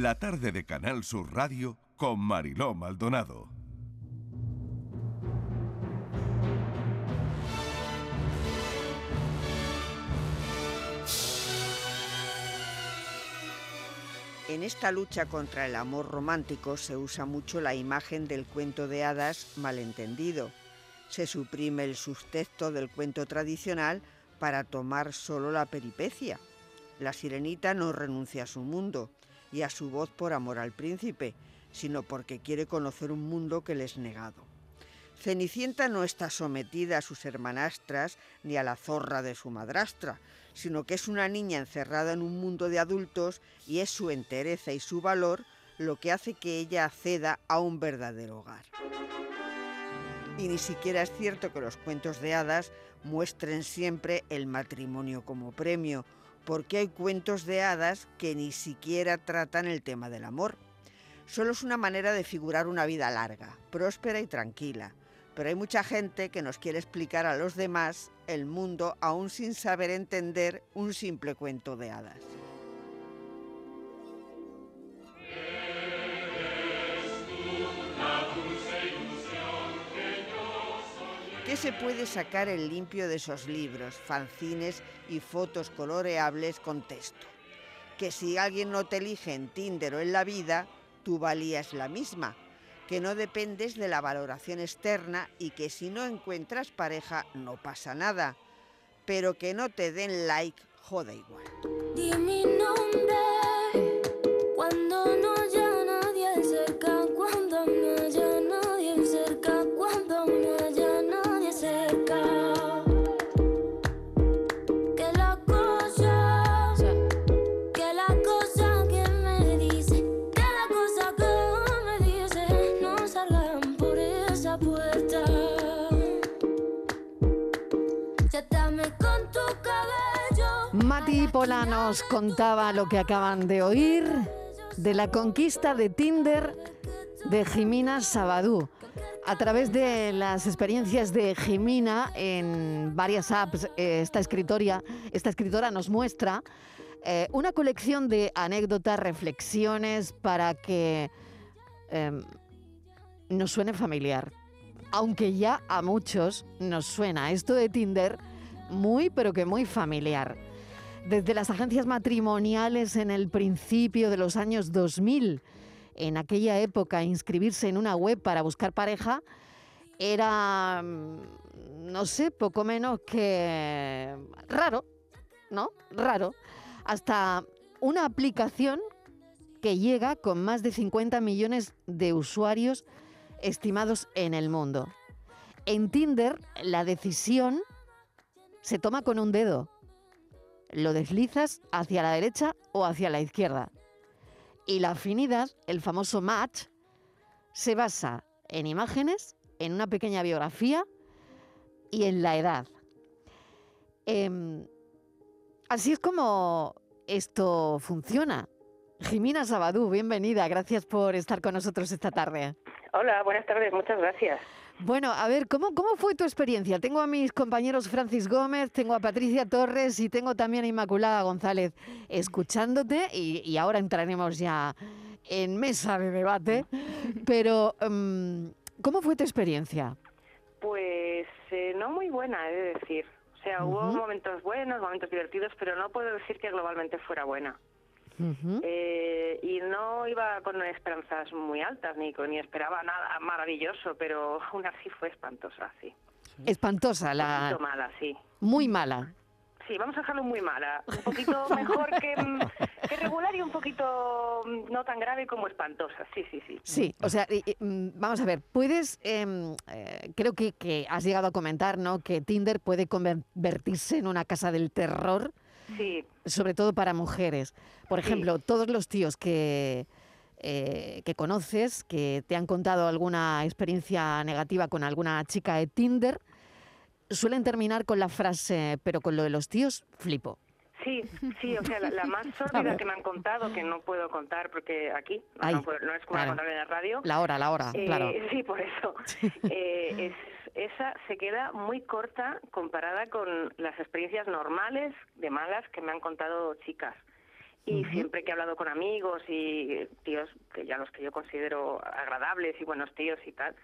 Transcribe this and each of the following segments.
la tarde de Canal Sur Radio con Mariló Maldonado. En esta lucha contra el amor romántico se usa mucho la imagen del cuento de hadas malentendido. Se suprime el subtexto del cuento tradicional para tomar solo la peripecia. La sirenita no renuncia a su mundo y a su voz por amor al príncipe, sino porque quiere conocer un mundo que le es negado. Cenicienta no está sometida a sus hermanastras ni a la zorra de su madrastra, sino que es una niña encerrada en un mundo de adultos y es su entereza y su valor lo que hace que ella acceda a un verdadero hogar. Y ni siquiera es cierto que los cuentos de hadas muestren siempre el matrimonio como premio, porque hay cuentos de hadas que ni siquiera tratan el tema del amor. Solo es una manera de figurar una vida larga, próspera y tranquila, pero hay mucha gente que nos quiere explicar a los demás el mundo aún sin saber entender un simple cuento de hadas. ¿Qué se puede sacar en limpio de esos libros, fanzines y fotos coloreables con texto? Que si alguien no te elige en Tinder o en la vida, tu valía es la misma, que no dependes de la valoración externa y que si no encuentras pareja no pasa nada, pero que no te den like jode igual. Mati Pola nos contaba lo que acaban de oír de la conquista de Tinder de Jimina Sabadú. A través de las experiencias de Jimina en varias apps, eh, esta, escritoria, esta escritora nos muestra eh, una colección de anécdotas, reflexiones para que em, nos suene familiar. Aunque ya a muchos nos suena esto de Tinder muy, pero que muy familiar. Desde las agencias matrimoniales en el principio de los años 2000, en aquella época inscribirse en una web para buscar pareja era, mm, no sé, poco menos que raro, ¿no? Raro. Hasta una aplicación que llega con más de 50 millones de usuarios estimados en el mundo. En Tinder, la decisión se toma con un dedo. Lo deslizas hacia la derecha o hacia la izquierda. Y la afinidad, el famoso match, se basa en imágenes, en una pequeña biografía y en la edad. Em, así es como esto funciona. Jimina Sabadú, bienvenida. Gracias por estar con nosotros esta tarde. Hola, buenas tardes, muchas gracias. Bueno, a ver, ¿cómo, ¿cómo fue tu experiencia? Tengo a mis compañeros Francis Gómez, tengo a Patricia Torres y tengo también a Inmaculada González escuchándote y, y ahora entraremos ya en mesa de debate. Pero, mm, ¿cómo fue tu experiencia? Pues eh, no muy buena, he de decir. O sea, hubo momentos buenos, momentos divertidos, pero no puedo decir que globalmente fuera buena. Eh, y no iba con esperanzas muy altas, ni, con- ni esperaba nada maravilloso, pero aún así fue espantosa, sí. Espantosa, la mala, sí. muy mala. Sí, vamos a dejarlo muy mala. Un poquito mejor que, mm, que regular y un poquito mm, no tan grave como espantosa. Sí, sí, sí. Sí, o sea, mm, vamos a ver, puedes, em, eh, creo que, que has llegado a comentar, ¿no? Que Tinder puede convertirse en una casa del terror, Sí, sobre todo para mujeres. Por Sí. ejemplo, todos los tíos que, eh, que conoces, que te han contado alguna experiencia negativa con alguna chica de Tinder, suelen terminar con la frase, pero con lo de los tíos, flipo. Sí, sí, o sea, la, la más sórdida que me han contado, que no puedo contar porque aquí, no, Ay, no puedo- no es como claro. contar en la radio. La hora, la hora, Eh, claro. Sí, por eso. Eh, es, esa se queda muy corta comparada con las experiencias normales de malas que me han contado chicas. Y siempre que he hablado con amigos y tíos, que ya los que yo considero agradables y buenos tíos y tal,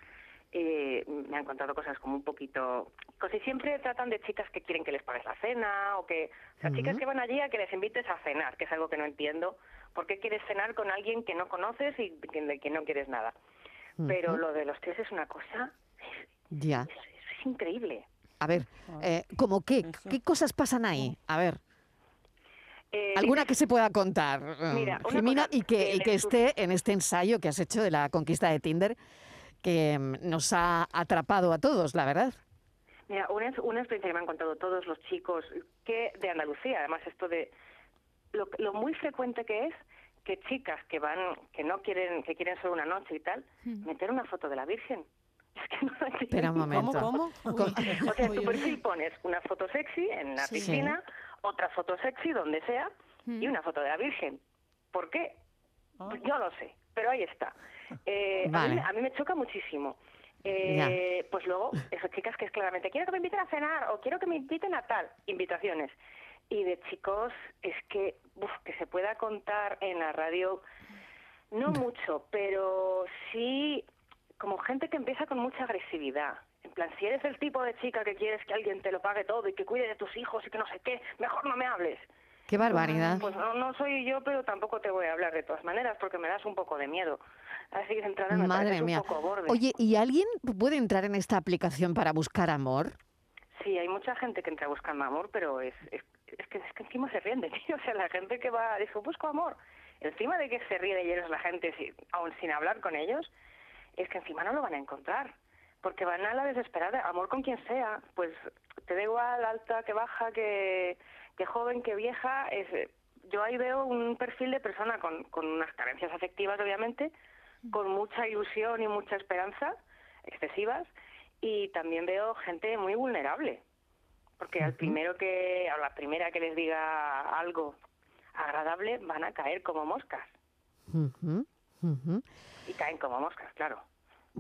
eh, me han contado cosas como un poquito... Casi siempre tratan de chicas que quieren que les pagues la cena o que... O sea, chicas que van allí a que les invites a cenar, que es algo que no entiendo. ¿Por qué quieres cenar con alguien que no conoces y que- de que no quieres nada? Pero lo de los tíos es una cosa... Ya. Es, es increíble. A ver, eh, ¿cómo qué? ¿Qué cosas pasan ahí? A ver, Eh, alguna que se pueda contar, eh, Mira, Jimena, cosa y que, que y que les esté en este ensayo que has hecho de la conquista de Tinder, que mm, nos ha atrapado a todos, la verdad. Mira, una, una experiencia que me han contado todos los chicos que de Andalucía, además esto de lo, lo muy frecuente que es que chicas que van, que no quieren, que quieren solo una noche y tal, meter una foto de la Virgen. Es que no. Espera un momento. ¿Cómo, cómo? O sea, en tu perfil pones una foto sexy en la Sí. piscina, otra foto sexy donde sea y una foto de la Virgen. ¿Por qué? Ah. Pues yo lo sé, pero ahí está. Eh, a, Vale. mí, a mí me choca muchísimo. Eh, pues luego, esas chicas que es claramente, quiero que me inviten a cenar o quiero que me inviten a tal, invitaciones. Y de chicos, es que, uf, que se pueda contar en la radio, no mucho, pero sí como gente que empieza con mucha agresividad. En plan, si eres el tipo de chica que quieres que alguien te lo pague todo y que cuide de tus hijos y que no sé qué, mejor no me hables. Qué barbaridad. Pues no, no soy yo, pero tampoco te voy a hablar de todas maneras porque me das un poco de miedo. Así que entrar Madre mía. un poco borde. Oye, ¿y alguien puede entrar en esta aplicación para buscar amor? Sí, hay mucha gente que entra buscando amor, pero es, es, es que, es que encima se ríen de ti. O sea, la gente que va, dice, busco amor. Encima de que se ríe de ellos la gente, si- aún sin hablar con ellos, es que encima no lo van a encontrar. Porque van a la desesperada, amor con quien sea. Pues te da igual, alta, que baja, que, que joven, que vieja. Es, yo ahí veo un perfil de persona con, con unas carencias afectivas, obviamente, con mucha ilusión y mucha esperanza, excesivas, y también veo gente muy vulnerable. Porque al primero que, a la primera que les diga algo agradable, van a caer como moscas. Y caen como moscas, claro.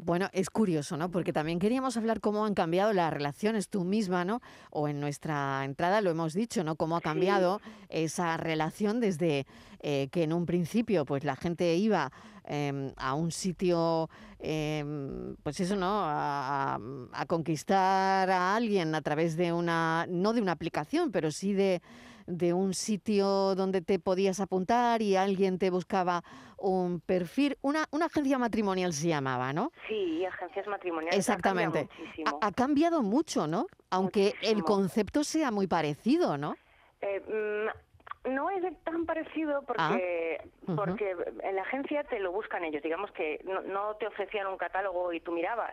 Bueno, es curioso, ¿no? Porque también queríamos hablar cómo han cambiado las relaciones tú misma, ¿no? O en nuestra entrada lo hemos dicho, ¿no? Cómo ha cambiado esa relación desde eh, que en un principio, pues la gente iba em, a un sitio, em, pues eso, ¿no? A conquistar a alguien a través de una, no de una aplicación, pero sí de de un sitio donde te podías apuntar y alguien te buscaba un perfil, una, una agencia matrimonial se llamaba, ¿no? Sí, agencias matrimoniales. ha Exactamente. Ha, ha cambiado mucho, ¿no? Aunque el concepto sea muy parecido, ¿no? Eh, mm, no es tan parecido porque, ujú. porque en la agencia te lo buscan ellos. Digamos que no, no te ofrecían un catálogo y tú mirabas.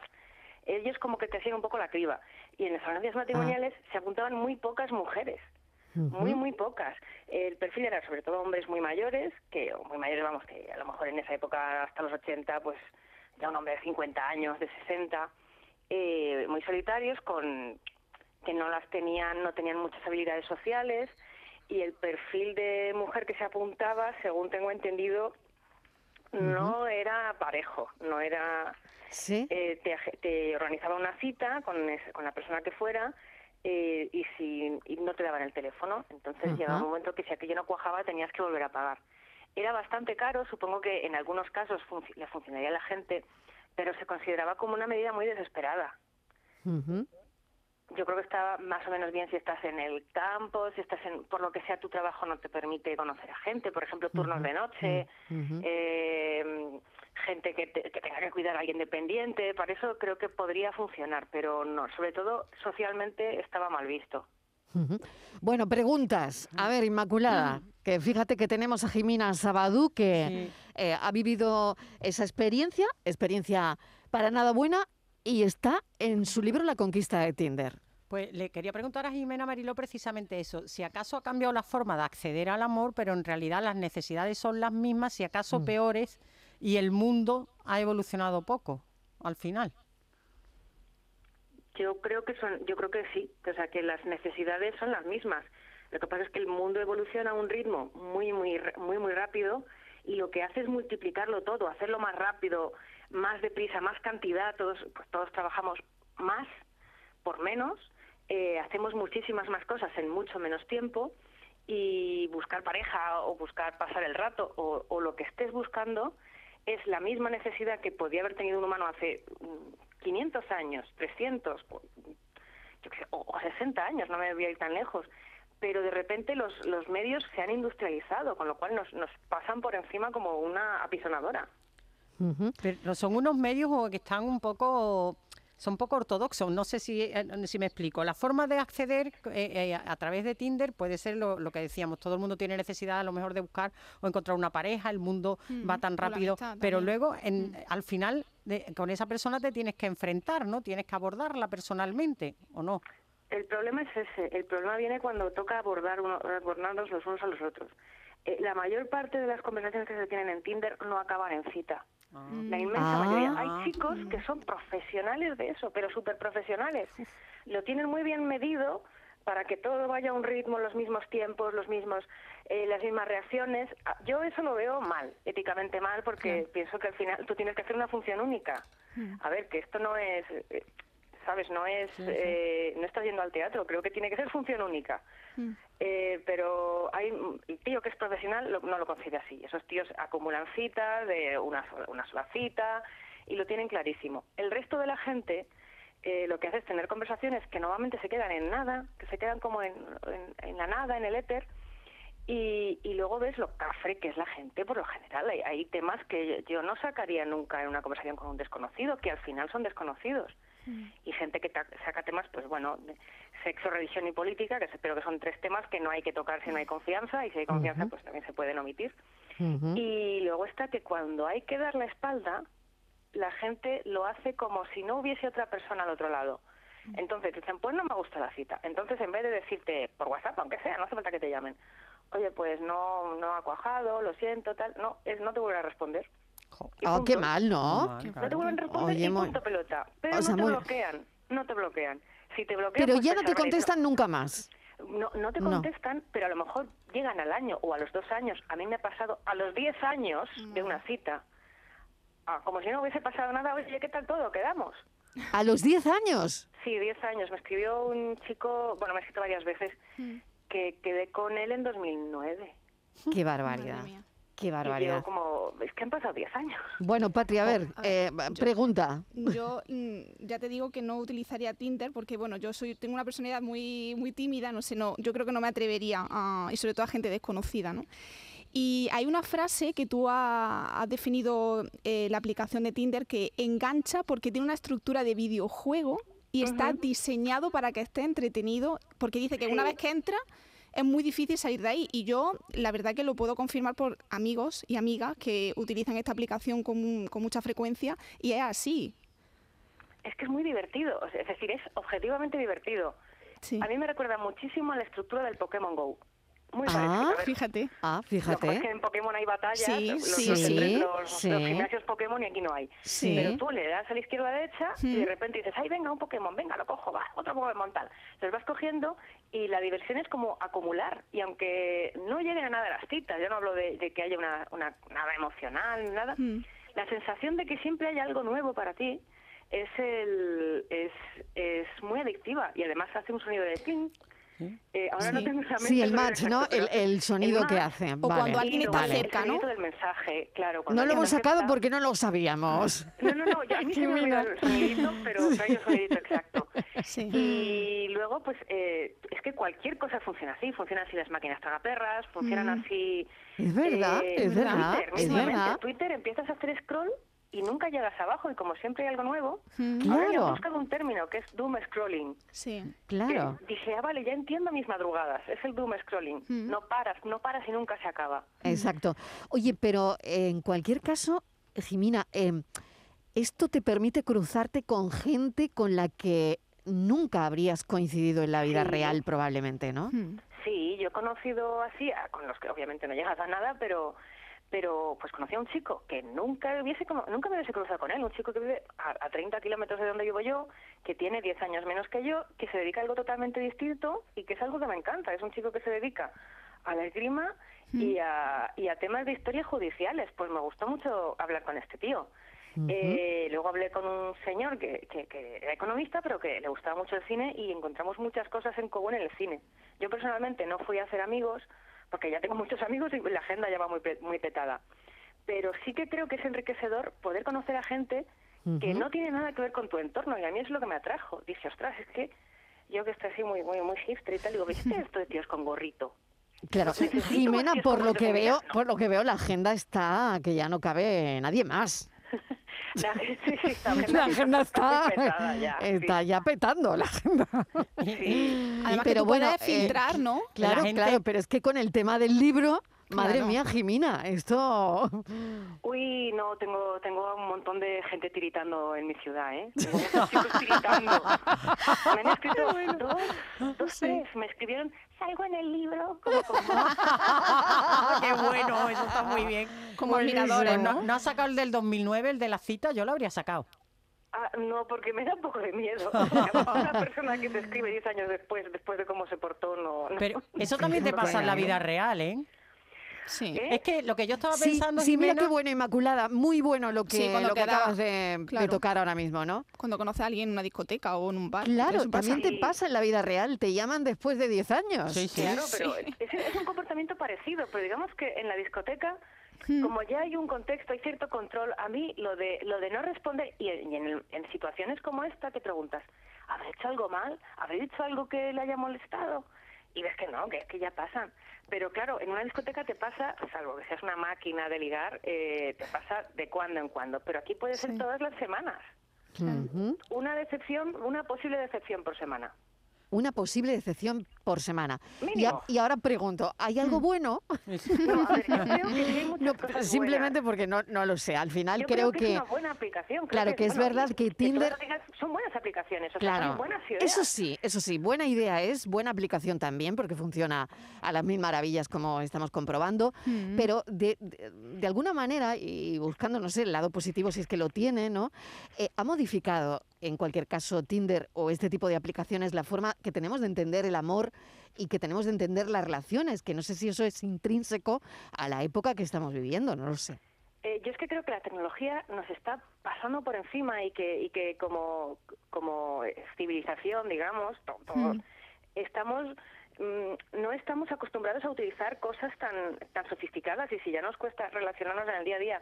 Ellos como que te hacían un poco la criba. Y en las agencias matrimoniales se apuntaban muy pocas mujeres. Muy, muy pocas. El perfil era sobre todo hombres muy mayores, que o muy mayores, vamos, que a lo mejor en esa época, hasta los 80, pues ya un hombre de 50 años, de 60, eh, muy solitarios, con que no las tenían, no tenían muchas habilidades sociales, y el perfil de mujer que se apuntaba, según tengo entendido, no era parejo, no era Sí. eh, te, te organizaba una cita con, es- con la persona que fuera eh, y, si, y no te daban el teléfono. Entonces Ajá. llegaba un momento que si aquello no cuajaba tenías que volver a pagar. Era bastante caro, supongo que en algunos casos func- le funcionaría a la gente, pero se consideraba como una medida muy desesperada. Yo creo que está más o menos bien si estás en el campo, si estás en, por lo que sea tu trabajo no te permite conocer a gente, por ejemplo, turnos de noche, eh, gente que, te- que tenga que cuidar a alguien dependiente, para eso creo que podría funcionar, pero no, sobre todo socialmente estaba mal visto. Bueno, preguntas. A ver, Inmaculada, que fíjate que tenemos a Jimena Sabadú que eh, ha vivido esa experiencia, experiencia para nada buena, y está en su libro La conquista de Tinder. Pues le quería preguntar a Jimena Mariló precisamente eso, si acaso ha cambiado la forma de acceder al amor, pero en realidad las necesidades son las mismas, si acaso Mm. peores, y el mundo ha evolucionado poco al final. Yo creo que son, yo creo que sí, o sea que las necesidades son las mismas. Lo que pasa es que el mundo evoluciona a un ritmo muy, muy, muy, muy rápido y lo que hace es multiplicarlo todo, hacerlo más rápido, más deprisa, más cantidad. Todos, pues todos trabajamos más por menos, eh, hacemos muchísimas más cosas en mucho menos tiempo y buscar pareja o buscar pasar el rato o, o lo que estés buscando es la misma necesidad que podía haber tenido un humano hace mm, 500 años, 300, cu- yo qué sé, o, o 60 años, no me voy a ir tan lejos. Pero de repente los, los medios se han industrializado, con lo cual nos, nos pasan por encima como una apisonadora. Pero son unos medios o que están un poco son poco ortodoxos, no sé si, eh, si me explico. La forma de acceder eh, eh, a través de Tinder puede ser lo, lo que decíamos, todo el mundo tiene necesidad a lo mejor de buscar o encontrar una pareja, el mundo va Mm, tan o la rápido, amistad pero luego en, al final de- con esa persona te tienes que enfrentar, ¿no? Tienes que abordarla personalmente, ¿o no? El problema es ese. El problema viene cuando toca abordar uno, abordarnos los unos a los otros. Eh, la mayor parte de las conversaciones que se tienen en Tinder no acaban en cita. La inmensa Ah. mayoría. Hay chicos que son profesionales de eso, pero súper profesionales. Lo tienen muy bien medido para que todo vaya a un ritmo, los mismos tiempos, los mismos, eh, las mismas reacciones. Ah, Yo eso lo veo mal, éticamente mal, porque pienso que al final tú tienes que hacer una función única. A ver, que esto no es, eh, sabes, no es, eh, no estás yendo al teatro. Creo que tiene que ser función única. Eh, pero hay el tío que es profesional lo- no lo concibe así. Esos tíos acumulan citas de una, sola- una sola cita y lo tienen clarísimo. El resto de la gente eh, lo que hace es tener conversaciones que normalmente se quedan en nada, que se quedan como en, en- en la nada, en el éter, y, y luego ves lo cafre que es la gente por lo general. Hay, hay temas que yo no sacaría nunca en una conversación con un desconocido, que al final son desconocidos. Y gente que saca temas, pues bueno, de sexo, religión y política, que pero que son tres temas que no hay que tocar si no hay confianza, y si hay confianza, pues también se pueden omitir. Y luego está que cuando hay que dar la espalda, la gente lo hace como si no hubiese otra persona al otro lado. Entonces dicen, pues no me gusta la cita. Entonces en vez de decirte por WhatsApp, aunque sea, no hace falta que te llamen, oye, pues no no ha cuajado, lo siento, tal, no, es no te vuelven a responder. Oh, qué mal, ¿no? mal, No te vuelven a responder Oye, y muy- punto pelota. Pero o sea, no te muy- bloquean, no te bloquean. Si te bloquean, Pero pues ya te no te contestan nunca más. no, no te No. contestan, pero a lo mejor llegan al año o a los dos años. A mí me ha pasado a los diez años de una cita. Ah, como si no hubiese pasado nada. Oye, ¿qué tal todo? ¿Quedamos? A los 10 años. Sí, diez años. Me escribió un chico, bueno, me ha escrito varias veces, que quedé con él en 2009. Qué Madre barbaridad. Qué Y yo barbaridad. como, es que han pasado diez años. Bueno, Patria, a ver, a ver, eh, pregunta. Yo mm, ya te digo que no utilizaría Tinder porque bueno, yo soy tengo una personalidad muy muy tímida, no sé, no, yo creo que no me atrevería a, y sobre todo a gente desconocida, ¿no? Y hay una frase que tú ha- has definido eh, la aplicación de Tinder que engancha porque tiene una estructura de videojuego y está Ujú. diseñado para que esté entretenido, porque dice que una Sí. vez que entra es muy difícil salir de ahí. Y yo, la verdad que lo puedo confirmar por amigos y amigas que utilizan esta aplicación con, con mucha frecuencia y es así. Es que es muy divertido. Es decir, es objetivamente divertido. Sí. A mí me recuerda muchísimo a la estructura del Pokémon GO. Muy Ah, parecido. A ver, Fíjate. Ah, Lo que pasa es que fíjate. en Pokémon hay batallas, Sí, los, sí, los, sí, los- sí. los gimnasios Pokémon y aquí no hay. Sí. Pero tú le das a la izquierda a la derecha y de Mm. repente dices, ay, venga, un Pokémon, venga, lo cojo, va, otro Pokémon tal. Los vas cogiendo y la diversión es como acumular. Y aunque no lleguen a nada las citas, yo no hablo de, de que haya una, una nada emocional, ni nada, Mm. la sensación de que siempre hay algo nuevo para ti es el es, es muy adictiva y además hace un sonido de clink. Eh, ahora no Sí. tengo en la Sí, el match, ¿no? El, el sonido que match hace. O cuando Vale, alguien y está vale. cerca, el ¿no? sonido del mensaje, claro. cuando No lo alguien hemos sacado acepta- porque no lo sabíamos. No, no, no, yo- a mí se me olvidó el sonidito, pero no hay un sonidito exacto. Sí. Y luego, pues, eh, es que cualquier cosa funciona así. Funcionan así las máquinas tragaperras, funcionan Mm. así... Es verdad, eh, es verdad, Twitter, es verdad. Twitter empiezas a hacer scroll y nunca llegas abajo y como siempre hay algo nuevo, Mm, ahora yo he Claro. buscado un término que es doom scrolling. Sí. Claro. Que dije, ah, vale, ya entiendo mis madrugadas, es el doom scrolling. Mm. No paras, no paras y nunca se acaba. Exacto. Oye, pero eh, en cualquier caso, Jimina, eh, esto te permite cruzarte con gente con la que nunca habrías coincidido en la vida Sí. real, probablemente, ¿no? Mm. Sí, yo he conocido así, con los que obviamente no llegas a nada, pero pero pues conocí a un chico que nunca hubiese nunca me hubiese cruzado con él, un chico que vive a, a 30 kilómetros de donde vivo yo, que tiene 10 años menos que yo, que se dedica a algo totalmente distinto y que es algo que me encanta. Es un chico que se dedica a la esgrima y a, y a temas de historias judiciales. Pues me gustó mucho hablar con este tío. Eh, luego hablé con un señor que, que, que era economista, pero que le gustaba mucho el cine y encontramos muchas cosas en común en el cine. Yo personalmente no fui a hacer amigos, porque ya tengo muchos amigos y la agenda ya va muy, muy petada. Pero sí que creo que es enriquecedor poder conocer a gente que no tiene nada que ver con tu entorno y a mí es lo que me atrajo. Dije, ostras, es que yo que estoy así muy, muy, muy hipster y tal, digo, ¿viste esto de tíos con gorrito? Claro, Jimena, por lo que veo, por lo que veo, la agenda está que ya no cabe nadie más. La, sí, sí, la agenda, La agenda está, petada ya, sí. está ya petando la agenda. Sí. Además Pero que tú bueno, puedes eh, filtrar, ¿no? Claro, gente- claro, pero es que con el tema del libro, madre Claro. mía, Jimena, esto Uy, no, tengo tengo un montón de gente tiritando en mi ciudad, ¿eh? Tengo muchos chicos tiritando. Me han escrito dos, dos, tres. Me escribieron, salgo en el libro. Como, como, Qué bueno, eso está muy bien. Como Pues admiradores, ¿no? ¿no? ¿No has sacado el del 2009, el de la cita? Yo lo habría sacado. Ah, no, porque me da un poco de miedo. Una persona que te escribe 10 años después, después de cómo se portó, no... no. Pero eso también te pasa en la vida real, ¿eh? Sí. ¿Eh? Es que lo que yo estaba Sí, pensando, sí, mira Jimena, qué bueno, Inmaculada, muy bueno lo que, Sí, lo que queda- acabas de, tocar ahora mismo, ¿no? Cuando conoces a alguien en una discoteca o en un bar. Claro, también te pasa en la vida real, te llaman después de 10 años. Sí, sí. Claro, pero es, es un comportamiento parecido, pero digamos que en la discoteca, como ya hay un contexto, hay cierto control, a mí lo de lo de no responder, y, en, y en el- en situaciones como esta te preguntas, ¿habré hecho algo mal? ¿Habré dicho algo que le haya molestado? Y ves que no, que es que ya pasan. Pero claro, en una discoteca te pasa, salvo que seas una máquina de ligar, eh, te pasa de cuando en cuando, pero aquí puede ser Sí. todas las semanas. Una decepción, una posible decepción por semana. Una posible decepción por semana. Y, a- Mínimo. y ahora pregunto, ¿hay algo bueno? No, a ver, yo creo que sí hay muchas No, cosas simplemente buenas. porque no, no lo sé. Al final Yo creo, que, que... es una buena aplicación. creo Claro, que es bueno, verdad que Tinder- son buenas aplicaciones, o sea, Claro, son buenas ideas. eso sí, eso sí, buena idea es, buena aplicación también, porque funciona a las mil maravillas como estamos comprobando, Mm. pero de, de- de alguna manera, y buscando, no sé, el lado positivo si es que lo tiene, ¿no? Eh, ha modificado, en cualquier caso, Tinder o este tipo de aplicaciones, la forma que tenemos de entender el amor y que tenemos de entender las relaciones, que no sé si eso es intrínseco a la época que estamos viviendo, no lo sé. Eh, yo es que creo que la tecnología nos está pasando por encima y que, y que como, como civilización, digamos, to- todos, Mm. estamos mm, no estamos acostumbrados a utilizar cosas tan tan sofisticadas y si ya nos cuesta relacionarnos en el día a día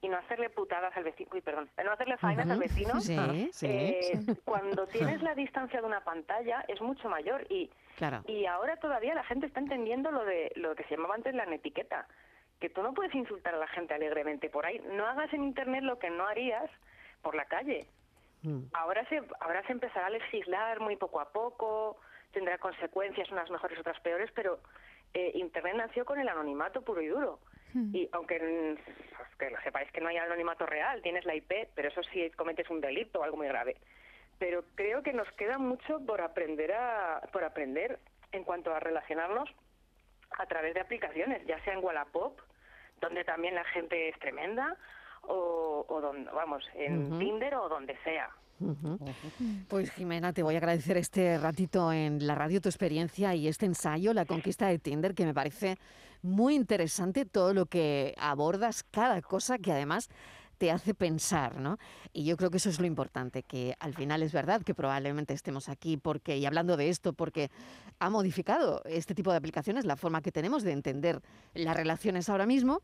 y no hacerle putadas al vecino, uy, perdón, no hacerle faenas al Ujú. vecino, Sí, sí, eh, cuando tienes la distancia de una pantalla es mucho mayor y claro. y ahora todavía la gente está entendiendo lo de lo que se llamaba antes la netiqueta, que tú no puedes insultar a la gente alegremente por ahí. No hagas en internet lo que no harías por la calle. Mm. Ahora se ahora se empezará a legislar muy poco a poco, tendrá consecuencias unas mejores otras peores, pero eh, internet nació con el anonimato puro y duro. Y aunque mm, pues, que lo sepáis que no hay anonimato real, tienes la IP, pero eso sí cometes un delito o algo muy grave. Pero creo que nos queda mucho por aprender a por aprender en cuanto a relacionarnos a través de aplicaciones, ya sea en Wallapop, donde también la gente es tremenda, o, o donde, vamos, en. Tinder o donde sea. Pues Jimena, te voy a agradecer este ratito en la radio, tu experiencia y este ensayo, La conquista de Tinder, que me parece muy interesante todo lo que abordas, cada cosa que además te hace pensar, ¿no? Y yo creo que eso es lo importante, que al final es verdad que probablemente estemos aquí porque, y hablando de esto, porque ha modificado este tipo de aplicaciones la forma que tenemos de entender las relaciones ahora mismo,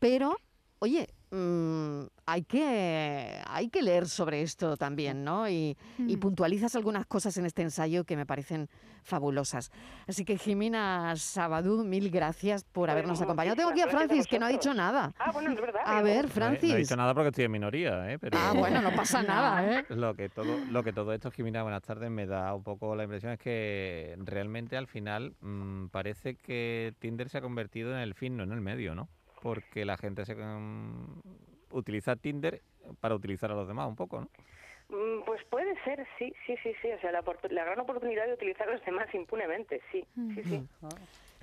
pero, oye, mm, hay, que, hay que leer sobre esto también, ¿no? Y, y Mm. puntualizas algunas cosas en este ensayo que me parecen fabulosas. Así que, Jimena Sabadú, mil gracias por habernos acompañado. Tengo aquí a Francis, que no ha dicho nada. Ah, bueno, es verdad. A ver, No Francis. No he dicho nada porque estoy en minoría, ¿eh? Pero Ah, bueno, no pasa nada, ¿eh? Lo que todo, lo que todo esto, Jimena, buenas tardes, me da un poco la impresión es que realmente al final mm, parece que Tinder se ha convertido en el fin, no en el medio, ¿no? Porque la gente se mm, utiliza Tinder para utilizar a los demás un poco, ¿no? Mm, Pues puede ser, sí, sí, sí, sí. O sea, la, la gran oportunidad de utilizar a los demás impunemente, sí, sí, sí.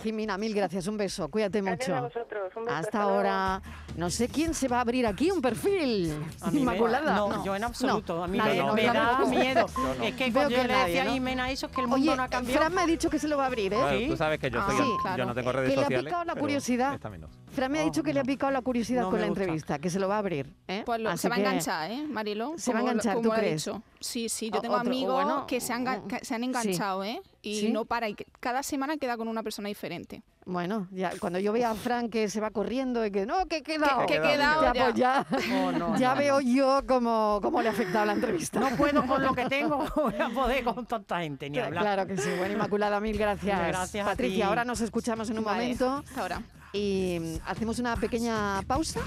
Jimena, mil gracias, un beso, cuídate Gracias a mucho. vosotros. Un beso, Hasta ahora, no sé quién se va a abrir aquí un perfil. A mí me- Inmaculada. no, yo en absoluto. a mí nadie, me, no, me da miedo. No. Es que Veo cuando yo que le decía a ¿no? Jimena eso, es que el mundo Oye, no ha cambiado. Fran me ha dicho que se lo va a abrir, ¿eh? Bueno, Sí. Tú sabes que yo, Ah, soy sí, yo claro. no tengo redes Que le ha sociales. picado la curiosidad. esta menos. Fran me ha dicho que le ha picado la curiosidad No con la gusta. entrevista, que se lo va a abrir. ¿eh? Pues lo- se va a enganchar, ¿eh, Marilo? Se va a enganchar, como ¿tú crees? dicho. Sí, sí, yo tengo otro- amigos bueno, que se han, que se han sí. enganchado, ¿eh? Y ¿Sí? no para, y que cada semana queda con una persona diferente. Bueno, ya cuando yo vea a Fran que se va corriendo y que no, que he quedado. que he quedado ya, ya. pues ya, Oh, no, ya no, veo no. yo cómo, cómo le ha afectado la entrevista. No puedo con lo que tengo, voy a poder con tanta gente ni hablar. Claro que sí. Bueno, Inmaculada, mil gracias. Gracias a Patricia, ti. ahora nos escuchamos en un Vale, momento hasta ahora. Y mm, hacemos una pequeña pausa.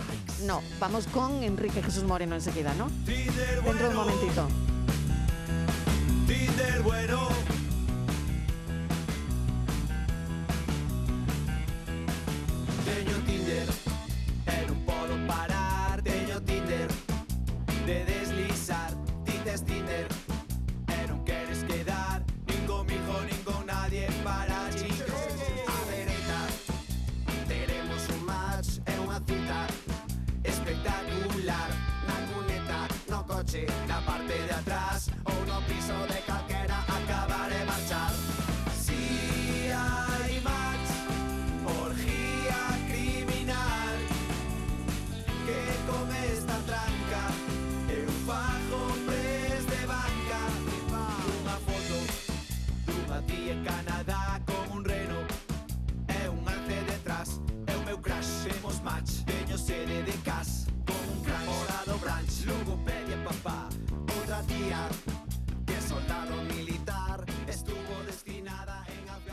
No, vamos con Enrique Jesús Moreno enseguida, ¿no? Dentro de un momentito. Na parte de atrás Ou no piso de calquera